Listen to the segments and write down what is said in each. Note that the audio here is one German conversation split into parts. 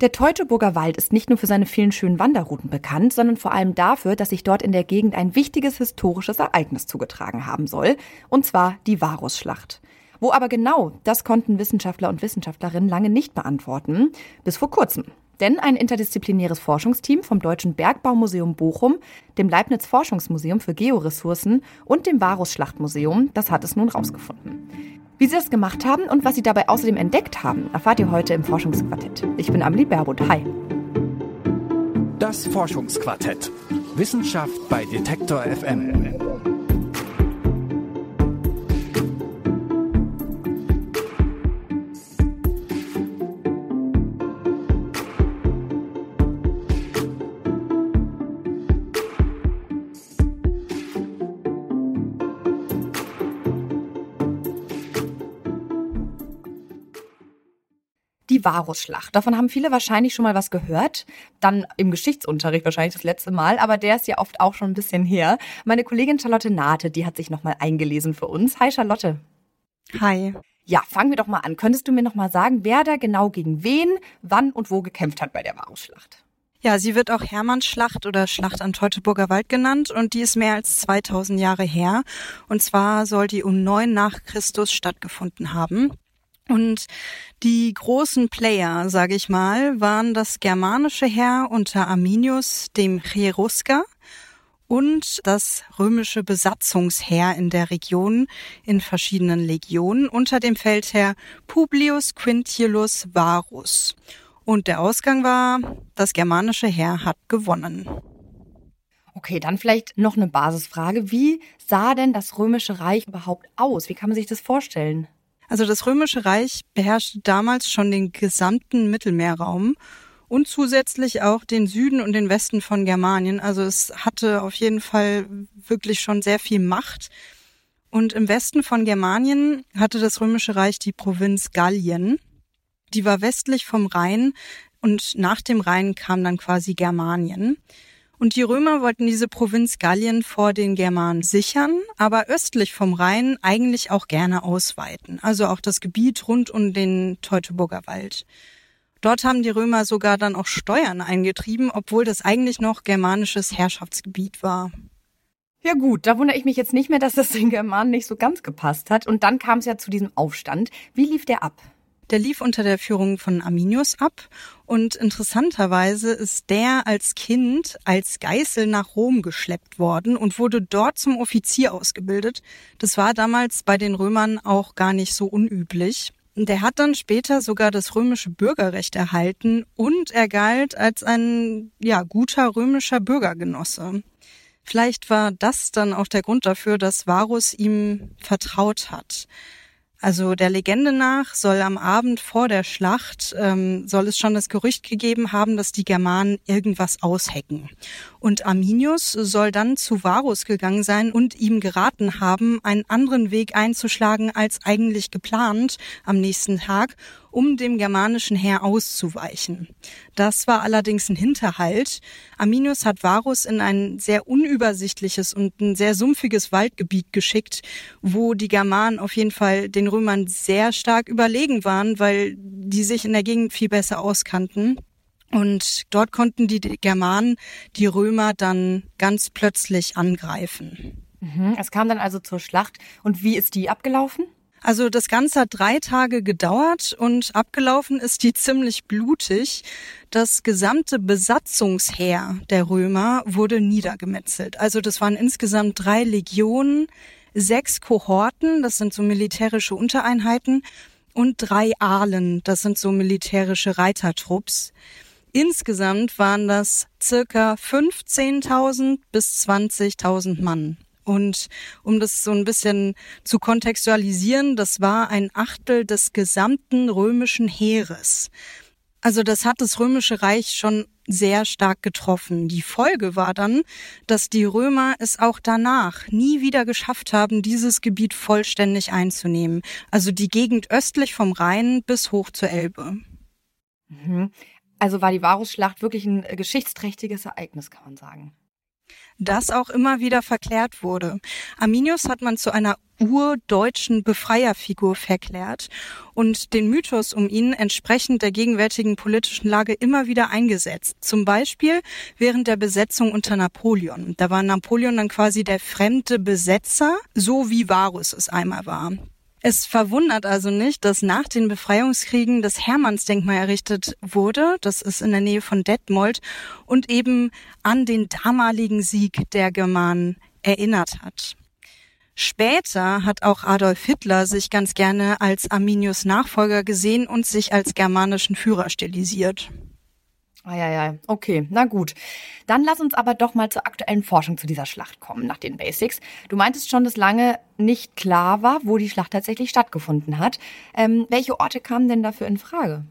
Der Teutoburger Wald ist nicht nur für seine vielen schönen Wanderrouten bekannt, sondern vor allem dafür, dass sich dort in der Gegend ein wichtiges historisches Ereignis zugetragen haben soll, und zwar die Varusschlacht. Wo aber genau, das konnten Wissenschaftler und Wissenschaftlerinnen lange nicht beantworten, bis vor kurzem. Denn ein interdisziplinäres Forschungsteam vom Deutschen Bergbaumuseum Bochum, dem Leibniz Forschungsmuseum für Georessourcen und dem Varus-Schlachtmuseum, das hat es nun rausgefunden. Wie sie das gemacht haben und was sie dabei außerdem entdeckt haben, erfahrt ihr heute im Forschungsquartett. Ich bin Amelie Berbot. Hi. Das Forschungsquartett. Wissenschaft bei Detektor FM. Die Varusschlacht. Davon haben viele wahrscheinlich schon mal was gehört. Dann im Geschichtsunterricht wahrscheinlich das letzte Mal, aber der ist ja oft auch schon ein bisschen her. Meine Kollegin Charlotte Nate, die hat sich nochmal eingelesen für uns. Hi Charlotte. Hi. Ja, fangen wir doch mal an. Könntest du mir noch mal sagen, wer da genau gegen wen, wann und wo gekämpft hat bei der Varusschlacht? Ja, sie wird auch Hermannsschlacht oder Schlacht am Teutoburger Wald genannt und die ist mehr als 2000 Jahre her. Und zwar soll die um neun nach Christus stattgefunden haben. Und die großen Player, sage ich mal, waren das germanische Heer unter Arminius, dem Cherusker, und das römische Besatzungsheer in der Region in verschiedenen Legionen unter dem Feldherr Publius Quintius Varus. Und der Ausgang war, das germanische Heer hat gewonnen. Okay, dann vielleicht noch eine Basisfrage. Wie sah denn das römische Reich überhaupt aus? Wie kann man sich das vorstellen? Also das Römische Reich beherrschte damals schon den gesamten Mittelmeerraum und zusätzlich auch den Süden und den Westen von Germanien. Also es hatte auf jeden Fall wirklich schon sehr viel Macht. Und im Westen von Germanien hatte das Römische Reich die Provinz Gallien. Die war westlich vom Rhein und nach dem Rhein kam dann quasi Germanien. Und die Römer wollten diese Provinz Gallien vor den Germanen sichern, aber östlich vom Rhein eigentlich auch gerne ausweiten. Also auch das Gebiet rund um den Teutoburger Wald. Dort haben die Römer sogar dann auch Steuern eingetrieben, obwohl das eigentlich noch germanisches Herrschaftsgebiet war. Ja gut, da wundere ich mich jetzt nicht mehr, dass das den Germanen nicht so ganz gepasst hat. Und dann kam es ja zu diesem Aufstand. Wie lief der ab? Der lief unter der Führung von Arminius ab und interessanterweise ist der als Kind als Geißel nach Rom geschleppt worden und wurde dort zum Offizier ausgebildet. Das war damals bei den Römern auch gar nicht so unüblich. Der hat dann später sogar das römische Bürgerrecht erhalten und er galt als ein ja guter römischer Bürgergenosse. Vielleicht war das dann auch der Grund dafür, dass Varus ihm vertraut hat. Also der Legende nach soll am Abend vor der Schlacht ähm, soll es schon das Gerücht gegeben haben, dass die Germanen irgendwas aushecken. Und Arminius soll dann zu Varus gegangen sein und ihm geraten haben, einen anderen Weg einzuschlagen als eigentlich geplant am nächsten Tag um dem germanischen Heer auszuweichen. Das war allerdings ein Hinterhalt. Arminius hat Varus in ein sehr unübersichtliches und ein sehr sumpfiges Waldgebiet geschickt, wo die Germanen auf jeden Fall den Römern sehr stark überlegen waren, weil die sich in der Gegend viel besser auskannten. Und dort konnten die Germanen die Römer dann ganz plötzlich angreifen. Mhm. Es kam dann also zur Schlacht. Und wie ist die abgelaufen? Also das Ganze hat drei Tage gedauert und abgelaufen ist die ziemlich blutig. Das gesamte Besatzungsheer der Römer wurde niedergemetzelt. Also das waren insgesamt drei Legionen, sechs Kohorten, das sind so militärische Untereinheiten, und drei Ahlen, das sind so militärische Reitertrupps. Insgesamt waren das circa 15.000 bis 20.000 Mann. Und um das so ein bisschen zu kontextualisieren, das war ein Achtel des gesamten römischen Heeres. Also das hat das römische Reich schon sehr stark getroffen. Die Folge war dann, dass die Römer es auch danach nie wieder geschafft haben, dieses Gebiet vollständig einzunehmen. Also die Gegend östlich vom Rhein bis hoch zur Elbe. Mhm. Also war die Varusschlacht wirklich ein geschichtsträchtiges Ereignis, kann man sagen. Das auch immer wieder verklärt wurde. Arminius hat man zu einer urdeutschen Befreierfigur verklärt und den Mythos um ihn entsprechend der gegenwärtigen politischen Lage immer wieder eingesetzt. Zum Beispiel während der Besetzung unter Napoleon. Da war Napoleon dann quasi der fremde Besetzer, so wie Varus es einmal war. Es verwundert also nicht, dass nach den Befreiungskriegen das Hermannsdenkmal errichtet wurde. Das ist in der Nähe von Detmold und eben an den damaligen Sieg der Germanen erinnert hat. Später hat auch Adolf Hitler sich ganz gerne als Arminius Nachfolger gesehen und sich als germanischen Führer stilisiert. Eieiei, okay, na gut. Dann lass uns aber doch mal zur aktuellen Forschung zu dieser Schlacht kommen, nach den Basics. Du meintest schon, dass lange nicht klar war, wo die Schlacht tatsächlich stattgefunden hat. Ähm, welche Orte kamen denn dafür in Frage?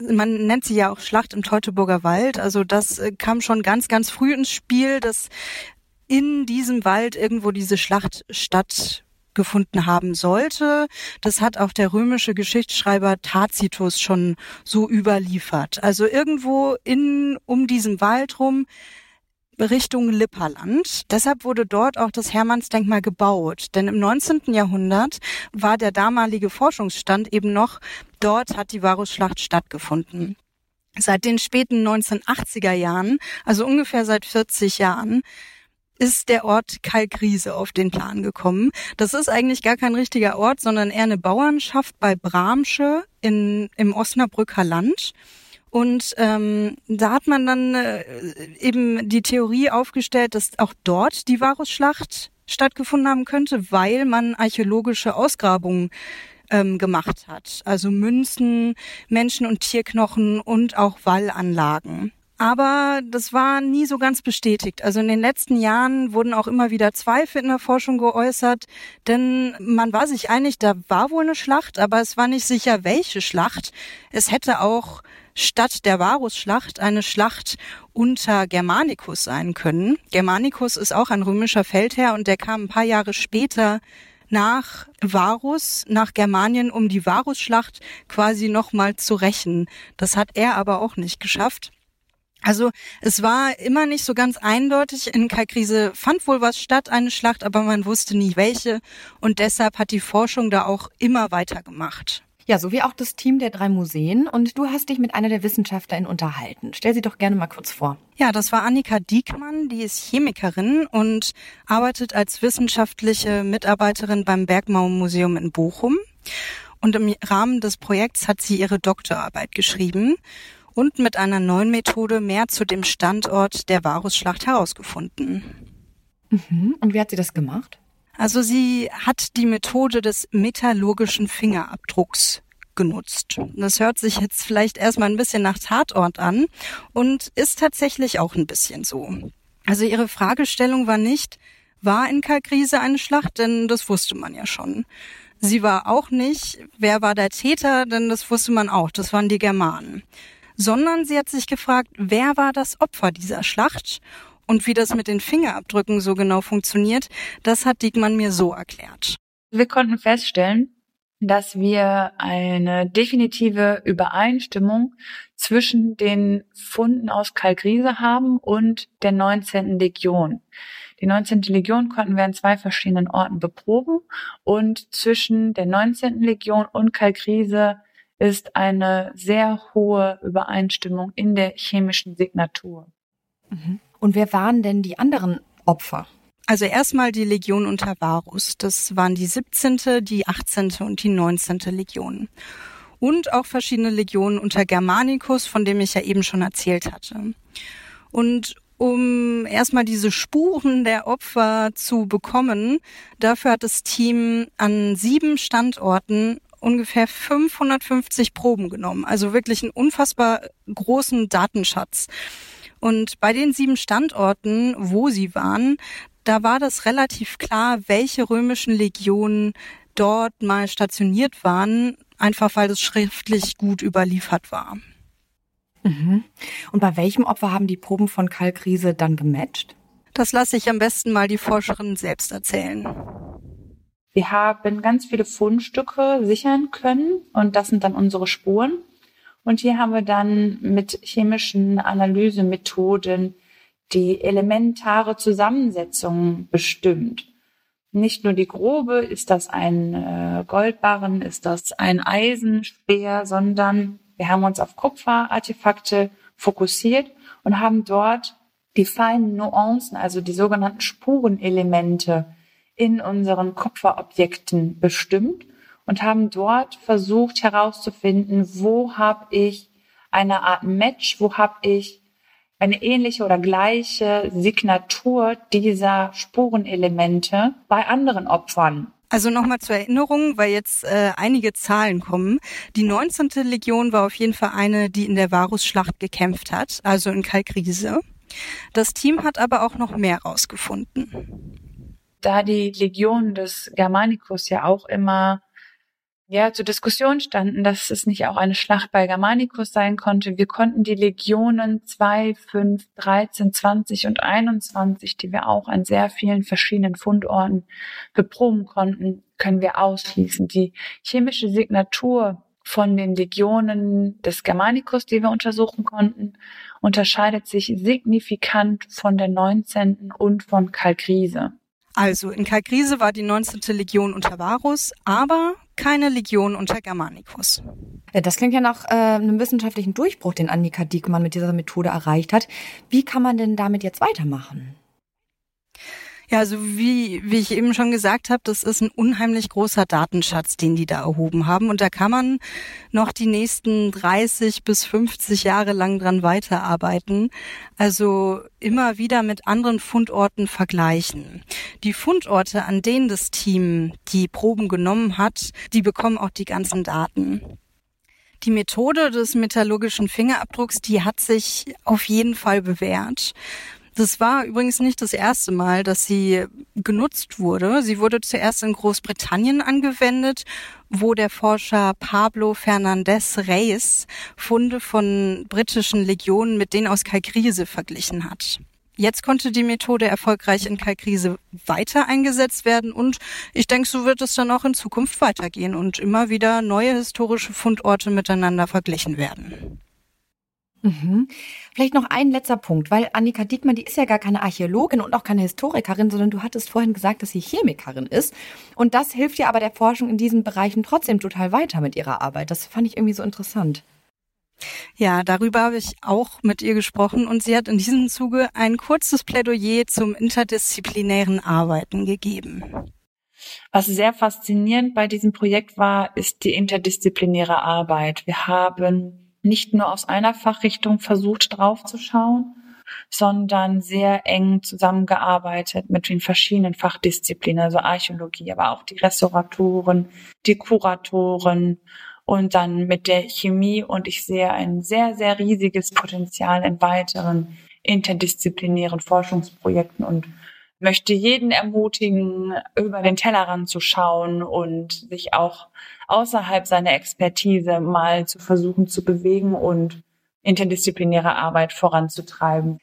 Man nennt sie ja auch Schlacht im Teutoburger Wald. Also das äh, kam schon ganz, ganz früh ins Spiel, dass in diesem Wald irgendwo diese Schlacht statt gefunden haben sollte. Das hat auch der römische Geschichtsschreiber Tacitus schon so überliefert. Also irgendwo in, um diesen Wald rum Richtung Lipperland. Deshalb wurde dort auch das Hermannsdenkmal gebaut. Denn im 19. Jahrhundert war der damalige Forschungsstand eben noch, dort hat die Varusschlacht stattgefunden. Seit den späten 1980er Jahren, also ungefähr seit 40 Jahren, ist der Ort Kalkriese auf den Plan gekommen. Das ist eigentlich gar kein richtiger Ort, sondern eher eine Bauernschaft bei Bramsche in, im Osnabrücker Land. Und ähm, da hat man dann äh, eben die Theorie aufgestellt, dass auch dort die Varusschlacht stattgefunden haben könnte, weil man archäologische Ausgrabungen ähm, gemacht hat. Also Münzen, Menschen- und Tierknochen und auch Wallanlagen. Aber das war nie so ganz bestätigt. Also in den letzten Jahren wurden auch immer wieder Zweifel in der Forschung geäußert, denn man war sich einig, da war wohl eine Schlacht, aber es war nicht sicher, welche Schlacht. Es hätte auch statt der Varusschlacht eine Schlacht unter Germanicus sein können. Germanicus ist auch ein römischer Feldherr und der kam ein paar Jahre später nach Varus, nach Germanien, um die Varusschlacht quasi nochmal zu rächen. Das hat er aber auch nicht geschafft. Also es war immer nicht so ganz eindeutig. In Kalkrise fand wohl was statt, eine Schlacht, aber man wusste nie welche. Und deshalb hat die Forschung da auch immer weitergemacht. Ja, so wie auch das Team der drei Museen. Und du hast dich mit einer der WissenschaftlerInnen unterhalten. Stell sie doch gerne mal kurz vor. Ja, das war Annika Diekmann, die ist Chemikerin und arbeitet als wissenschaftliche Mitarbeiterin beim Bergmauermuseum in Bochum. Und im Rahmen des Projekts hat sie ihre Doktorarbeit geschrieben und mit einer neuen Methode mehr zu dem Standort der Varusschlacht herausgefunden. Mhm. Und wie hat sie das gemacht? Also sie hat die Methode des metallurgischen Fingerabdrucks genutzt. Das hört sich jetzt vielleicht erstmal ein bisschen nach Tatort an und ist tatsächlich auch ein bisschen so. Also ihre Fragestellung war nicht, war in Kalkrise eine Schlacht, denn das wusste man ja schon. Sie war auch nicht, wer war der Täter, denn das wusste man auch, das waren die Germanen sondern sie hat sich gefragt, wer war das Opfer dieser Schlacht? Und wie das mit den Fingerabdrücken so genau funktioniert, das hat Diekmann mir so erklärt. Wir konnten feststellen, dass wir eine definitive Übereinstimmung zwischen den Funden aus Kalkriese haben und der 19. Legion. Die 19. Legion konnten wir an zwei verschiedenen Orten beproben und zwischen der 19. Legion und Kalkriese ist eine sehr hohe Übereinstimmung in der chemischen Signatur. Mhm. Und wer waren denn die anderen Opfer? Also erstmal die Legion unter Varus. Das waren die 17., die 18. und die 19. Legion. Und auch verschiedene Legionen unter Germanicus, von dem ich ja eben schon erzählt hatte. Und um erstmal diese Spuren der Opfer zu bekommen, dafür hat das Team an sieben Standorten ungefähr 550 Proben genommen. Also wirklich einen unfassbar großen Datenschatz. Und bei den sieben Standorten, wo sie waren, da war das relativ klar, welche römischen Legionen dort mal stationiert waren, einfach weil das schriftlich gut überliefert war. Mhm. Und bei welchem Opfer haben die Proben von Kalkriese dann gematcht? Das lasse ich am besten mal die Forscherin selbst erzählen. Wir haben ganz viele Fundstücke sichern können und das sind dann unsere Spuren. Und hier haben wir dann mit chemischen Analysemethoden die elementare Zusammensetzung bestimmt. Nicht nur die grobe, ist das ein äh, Goldbarren, ist das ein Eisenspeer, sondern wir haben uns auf Kupferartefakte fokussiert und haben dort die feinen Nuancen, also die sogenannten Spurenelemente in unseren Kupferobjekten bestimmt und haben dort versucht herauszufinden, wo habe ich eine Art Match, wo habe ich eine ähnliche oder gleiche Signatur dieser Spurenelemente bei anderen Opfern. Also nochmal zur Erinnerung, weil jetzt äh, einige Zahlen kommen. Die 19. Legion war auf jeden Fall eine, die in der Varusschlacht gekämpft hat, also in Kalkriese. Das Team hat aber auch noch mehr rausgefunden. Da die Legionen des Germanicus ja auch immer ja, zur Diskussion standen, dass es nicht auch eine Schlacht bei Germanicus sein konnte. Wir konnten die Legionen 2, 5, 13, 20 und 21, die wir auch an sehr vielen verschiedenen Fundorten beproben konnten, können wir ausschließen. Die chemische Signatur von den Legionen des Germanicus, die wir untersuchen konnten, unterscheidet sich signifikant von der 19. und von Kalkriese. Also in Kalkriese war die 19. Legion unter Varus, aber keine Legion unter Germanicus. Das klingt ja nach äh, einem wissenschaftlichen Durchbruch, den Annika Diekmann mit dieser Methode erreicht hat. Wie kann man denn damit jetzt weitermachen? Ja, also wie, wie ich eben schon gesagt habe, das ist ein unheimlich großer Datenschatz, den die da erhoben haben. Und da kann man noch die nächsten 30 bis 50 Jahre lang dran weiterarbeiten. Also immer wieder mit anderen Fundorten vergleichen. Die Fundorte, an denen das Team die Proben genommen hat, die bekommen auch die ganzen Daten. Die Methode des metallurgischen Fingerabdrucks, die hat sich auf jeden Fall bewährt. Das war übrigens nicht das erste Mal, dass sie genutzt wurde. Sie wurde zuerst in Großbritannien angewendet, wo der Forscher Pablo Fernandez Reyes Funde von britischen Legionen mit denen aus Kalkriese verglichen hat. Jetzt konnte die Methode erfolgreich in Kalkriese weiter eingesetzt werden und ich denke, so wird es dann auch in Zukunft weitergehen und immer wieder neue historische Fundorte miteinander verglichen werden. Mhm. Vielleicht noch ein letzter Punkt, weil Annika Diekmann, die ist ja gar keine Archäologin und auch keine Historikerin, sondern du hattest vorhin gesagt, dass sie Chemikerin ist. Und das hilft ja aber der Forschung in diesen Bereichen trotzdem total weiter mit ihrer Arbeit. Das fand ich irgendwie so interessant. Ja, darüber habe ich auch mit ihr gesprochen und sie hat in diesem Zuge ein kurzes Plädoyer zum interdisziplinären Arbeiten gegeben. Was sehr faszinierend bei diesem Projekt war, ist die interdisziplinäre Arbeit. Wir haben nicht nur aus einer Fachrichtung versucht draufzuschauen, sondern sehr eng zusammengearbeitet mit den verschiedenen Fachdisziplinen, also Archäologie, aber auch die Restauratoren, die Kuratoren und dann mit der Chemie. Und ich sehe ein sehr, sehr riesiges Potenzial in weiteren interdisziplinären Forschungsprojekten und möchte jeden ermutigen, über den Tellerrand zu schauen und sich auch außerhalb seiner Expertise mal zu versuchen zu bewegen und interdisziplinäre Arbeit voranzutreiben.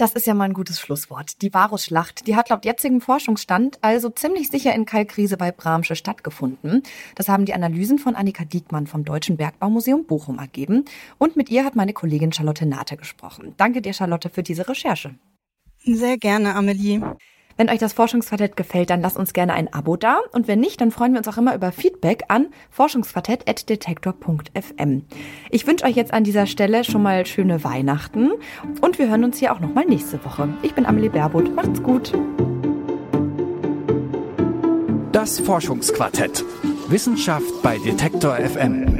Das ist ja mal ein gutes Schlusswort. Die Varusschlacht, die hat laut jetzigem Forschungsstand also ziemlich sicher in Kalkriese bei Bramsche stattgefunden. Das haben die Analysen von Annika Diekmann vom Deutschen Bergbaumuseum Bochum ergeben. Und mit ihr hat meine Kollegin Charlotte Nate gesprochen. Danke dir, Charlotte, für diese Recherche. Sehr gerne, Amelie. Wenn euch das Forschungsquartett gefällt, dann lasst uns gerne ein Abo da. Und wenn nicht, dann freuen wir uns auch immer über Feedback an forschungsquartett.detektor.fm. Ich wünsche euch jetzt an dieser Stelle schon mal schöne Weihnachten und wir hören uns hier auch nochmal nächste Woche. Ich bin Amelie Berbot. Macht's gut. Das Forschungsquartett. Wissenschaft bei Detektor FM.